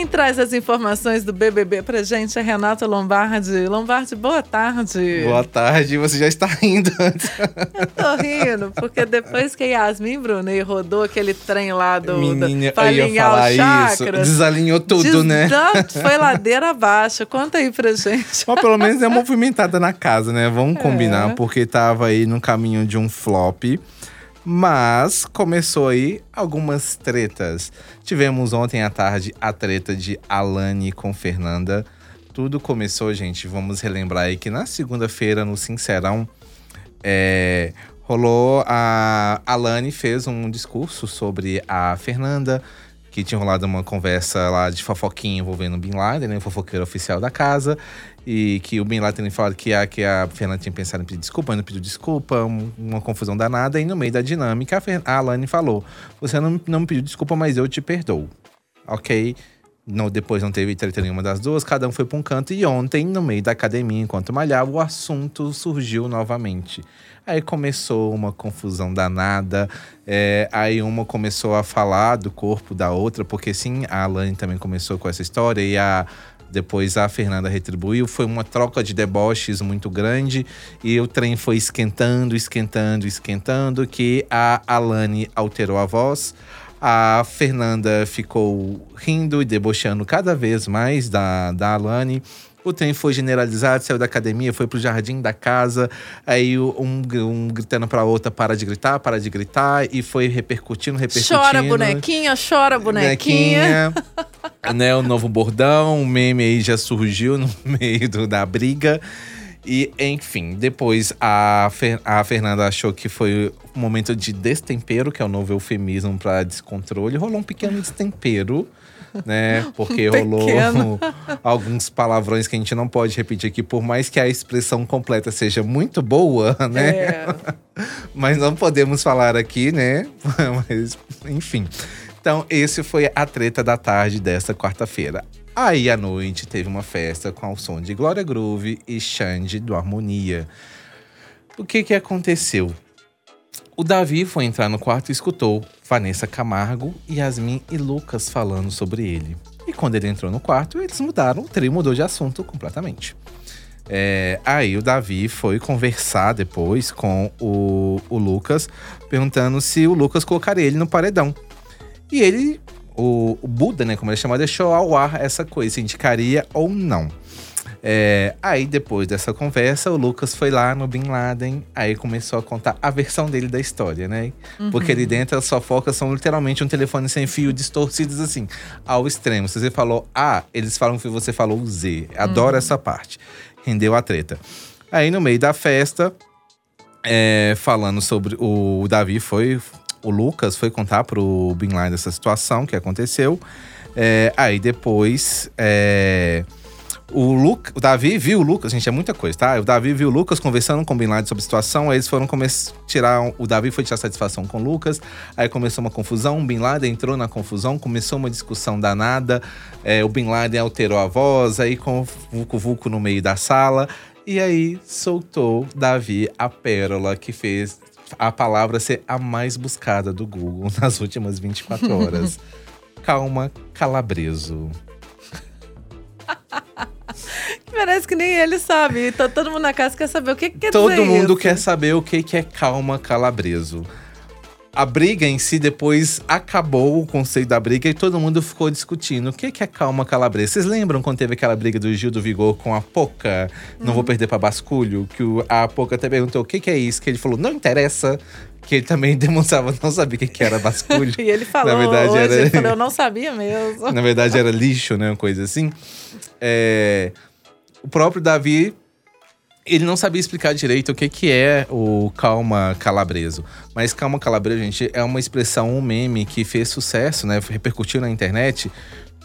Quem traz as informações do BBB pra gente é Renata Lombardi. Lombardi, boa tarde. Boa tarde, você já está rindo antes. Eu tô rindo, porque depois que Yasmin Brunet rodou aquele trem lá do Menina, pra eu ia falar isso. Desalinhou tudo, né? Foi ladeira abaixo. Conta aí pra gente. Mas pelo menos é movimentada na casa, né? Vamos É. combinar, porque tava aí no caminho de um flop. Mas começou aí algumas tretas. Tivemos ontem à tarde a treta de Alane com Fernanda. Tudo começou, gente, vamos relembrar aí que na segunda-feira, no Sincerão, é, rolou a Alane fez um discurso sobre a Fernanda, que tinha rolado uma conversa lá de fofoquinha envolvendo o Bin Laden, né, o fofoqueiro oficial da casa, e que o Bin Laden falou que a, que a Fernanda tinha pensado em pedir desculpa, não pediu desculpa, um- uma confusão danada, e no meio da dinâmica a, Fer- a Alane falou: Você não, não me pediu desculpa, mas eu te perdoo. Ok? Não, depois não teve treta nenhuma das duas, cada um foi para um canto. E ontem, no meio da academia, enquanto malhava, o assunto surgiu novamente. Aí começou uma confusão danada. é, aí uma começou a falar do corpo da outra, porque sim, a Alane também começou com essa história e a. Depois a Fernanda retribuiu. Foi uma troca de deboches muito grande. E o trem foi esquentando, esquentando, esquentando. Que a Alane alterou a voz. A Fernanda ficou rindo e debochando cada vez mais da, da Alane. O trem foi generalizado, saiu da academia, foi pro jardim da casa. Aí um, um gritando pra outra, para de gritar, para de gritar. E foi repercutindo, repercutindo. Chora, bonequinha, chora, bonequinha. Bonequinha, né, o novo bordão, o meme aí já surgiu no meio do- da briga. E, enfim, depois a, Fer- a Fernanda achou que foi um momento de destempero, que é o novo eufemismo para descontrole. Rolou um pequeno destempero, né? Porque rolou pequeno. alguns palavrões que a gente não pode repetir aqui, por mais que a expressão completa seja muito boa, né? É. Mas não podemos falar aqui, né? Mas, enfim. Então, esse foi a treta da tarde desta quarta-feira. Aí, à noite, teve uma festa com o som de Glória Groove e Xande do Harmonia. O que que aconteceu? O Davi foi entrar no quarto e escutou Vanessa Camargo, Yasmin e Lucas falando sobre ele. E quando ele entrou no quarto, eles mudaram, o trio mudou de assunto completamente. É, aí o Davi foi conversar depois com o, o Lucas, perguntando se o Lucas colocaria ele no paredão. E ele, o, o Buda, né, como ele chama, deixou ao ar essa coisa, se indicaria ou não. É, aí depois dessa conversa, o Lucas foi lá no Bin Laden, aí começou a contar a versão dele da história, né? Porque ali dentro as fofocas são literalmente um telefone sem fio, distorcidos assim, ao extremo. Se você falou A, eles falam que você falou Z. Adoro essa parte. Rendeu a treta. Aí no meio da festa, é, falando sobre o, o Davi foi o Lucas foi contar pro Bin Laden essa situação que aconteceu É, aí depois é, o, Luca, o Davi viu o Lucas, gente, é muita coisa, tá? O Davi viu o Lucas conversando com o Bin Laden sobre a situação, aí eles foram começar tirar. O Davi foi tirar satisfação com o Lucas, aí começou uma confusão, o Bin Laden entrou na confusão, começou uma discussão danada, é, o Bin Laden alterou a voz, aí com o Vucu Vucu no meio da sala, e aí soltou Davi a pérola que fez a palavra ser a mais buscada do Google nas últimas 24 horas. Calma, calabreso. Parece que nem ele sabe. Então todo mundo na casa quer saber o que, que quer Todo dizer mundo isso. quer saber o que que é calma calabreso. A briga em si depois acabou o conceito da briga e todo mundo ficou discutindo o que que é calma calabreso. Vocês lembram quando teve aquela briga do Gil do Vigor com a Poca? Não vou perder pra basculho. Que a Poca até perguntou o que é isso. Que ele falou, não interessa. Que ele também demonstrava não saber o que que era basculho. E ele falou Na verdade, hoje, era- ele falou, eu não sabia mesmo. Na verdade, era lixo, né? Uma coisa assim. É, O próprio Davi, ele não sabia explicar direito o que, que é o calma calabreso. Mas calma calabreso, gente, é uma expressão, um meme que fez sucesso, né? Repercutiu na internet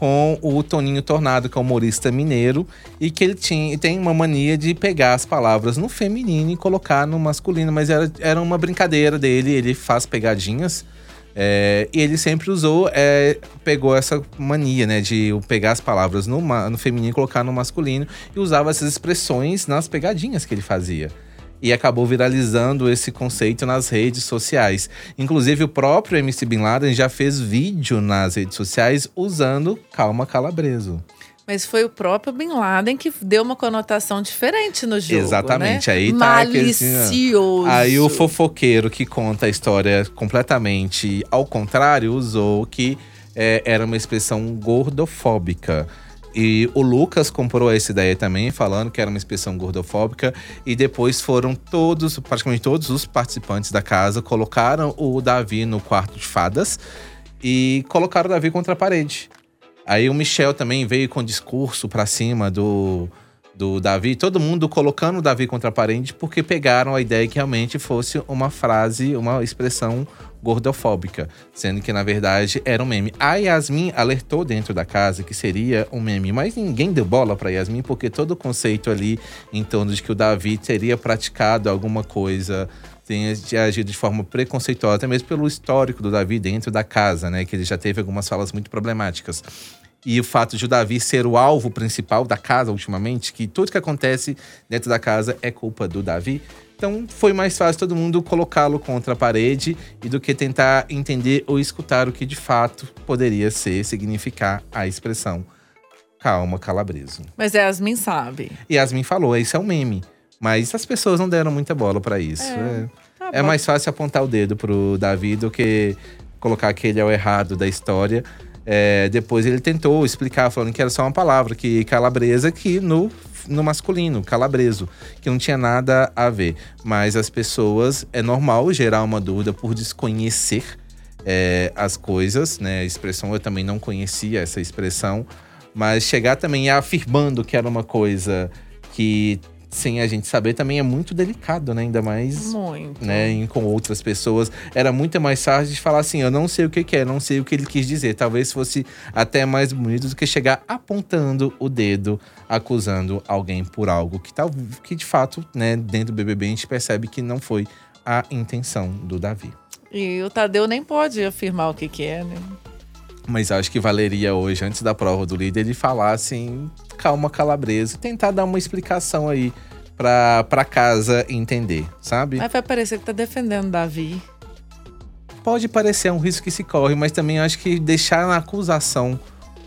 com o Toninho Tornado, que é um humorista mineiro, e que ele tinha, tem uma mania de pegar as palavras no feminino e colocar no masculino, mas era, era uma brincadeira dele, ele faz pegadinhas. É, e ele sempre usou, é, pegou essa mania, né, de pegar as palavras no, no feminino e colocar no masculino, e usava essas expressões nas pegadinhas que ele fazia. e acabou viralizando esse conceito nas redes sociais. Inclusive, o próprio MC Bin Laden já fez vídeo nas redes sociais usando Calma Calabreso. Mas foi o próprio Bin Laden que deu uma conotação diferente no jogo. Exatamente. Né? Aí tá Malicioso. Aí o fofoqueiro que conta a história completamente ao contrário usou que é, era uma expressão gordofóbica. E o Lucas comprou essa ideia também, falando que era uma expressão gordofóbica. E depois foram todos, praticamente todos os participantes da casa, colocaram o Davi no quarto de fadas e colocaram o Davi contra a parede. Aí o Michel também veio com discurso pra cima do, do Davi, todo mundo colocando o Davi contra a parede porque pegaram a ideia que realmente fosse uma frase, uma expressão gordofóbica, sendo que na verdade era um meme. A Yasmin alertou dentro da casa que seria um meme, mas ninguém deu bola para Yasmin porque todo o conceito ali em torno de que o Davi teria praticado alguma coisa tenha agido de forma preconceituosa, até mesmo pelo histórico do Davi dentro da casa, né? Que ele já teve algumas falas muito problemáticas. E o fato de o Davi ser o alvo principal da casa ultimamente, que tudo que acontece dentro da casa é culpa do Davi. Então foi mais fácil todo mundo colocá-lo contra a parede e do que tentar entender ou escutar o que de fato poderia ser, significar a expressão calma, calabreso. Mas Yasmin sabe. Yasmin falou, isso é um meme. Mas as pessoas não deram muita bola para isso. É, tá é mais fácil apontar o dedo pro Davi do que colocar que ele é o errado da história. É, depois ele tentou explicar, falando que era só uma palavra, que calabresa, que no, no masculino, calabreso, que não tinha nada a ver. Mas as pessoas, é normal gerar uma dúvida por desconhecer é, as coisas, né? A expressão, eu também não conhecia essa expressão, mas chegar também afirmando que era uma coisa que sem a gente saber também é muito delicado, né? Ainda mais muito. Né, com outras pessoas. Era muito mais fácil de falar assim: eu não sei o que, que é, não sei o que ele quis dizer. Talvez fosse até mais bonito do que chegar apontando o dedo, acusando alguém por algo que, tal, que de fato, né, dentro do BBB, a gente percebe que não foi a intenção do Davi. E o Tadeu nem pode afirmar o que, que é, né? Mas acho que valeria hoje, antes da prova do líder, ele falar assim, calma, calabresa, tentar dar uma explicação aí pra, pra casa entender, sabe? Mas vai parecer que tá defendendo Davi. Pode parecer um risco que se corre, mas também acho que deixar na acusação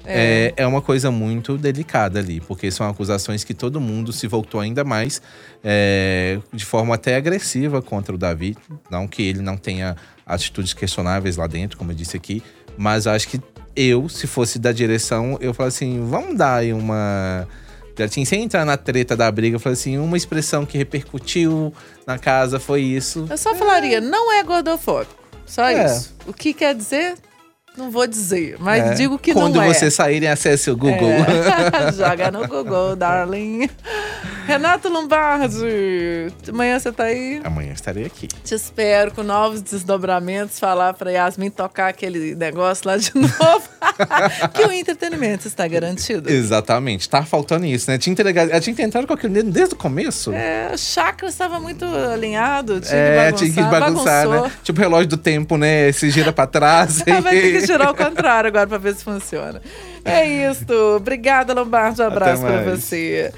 é. É, é uma coisa muito delicada ali, porque são acusações que todo mundo se voltou ainda mais é, de forma até agressiva contra o Davi. Não que ele não tenha atitudes questionáveis lá dentro, como eu disse aqui, mas acho que eu, se fosse da direção, eu falo assim: vamos dar aí uma. Assim, sem entrar na treta da briga, eu falei assim: uma expressão que repercutiu na casa foi isso. Eu só é. falaria: não é gordofóbico. Só é. isso. O que quer dizer? Não vou dizer, mas é. digo que Quando não é. Quando você saírem, acesse o Google. É. Joga no Google, darling. Renato Lombardi, amanhã você tá aí? Amanhã estarei aqui. Te espero com novos desdobramentos, falar pra Yasmin tocar aquele negócio lá de novo. que o entretenimento está garantido. Exatamente, tá faltando isso, né? Tinha, entregar, tinha tentado com aquele desde o começo. É, o chakra estava muito alinhado, tinha é, que bagunçar. tinha que bagunçar, bagunçou. né? Tipo o relógio do tempo, né? Se gira pra trás. Vai ter que girar ao contrário agora pra ver se funciona. É isso. Obrigada, Lombardi. Um abraço pra você.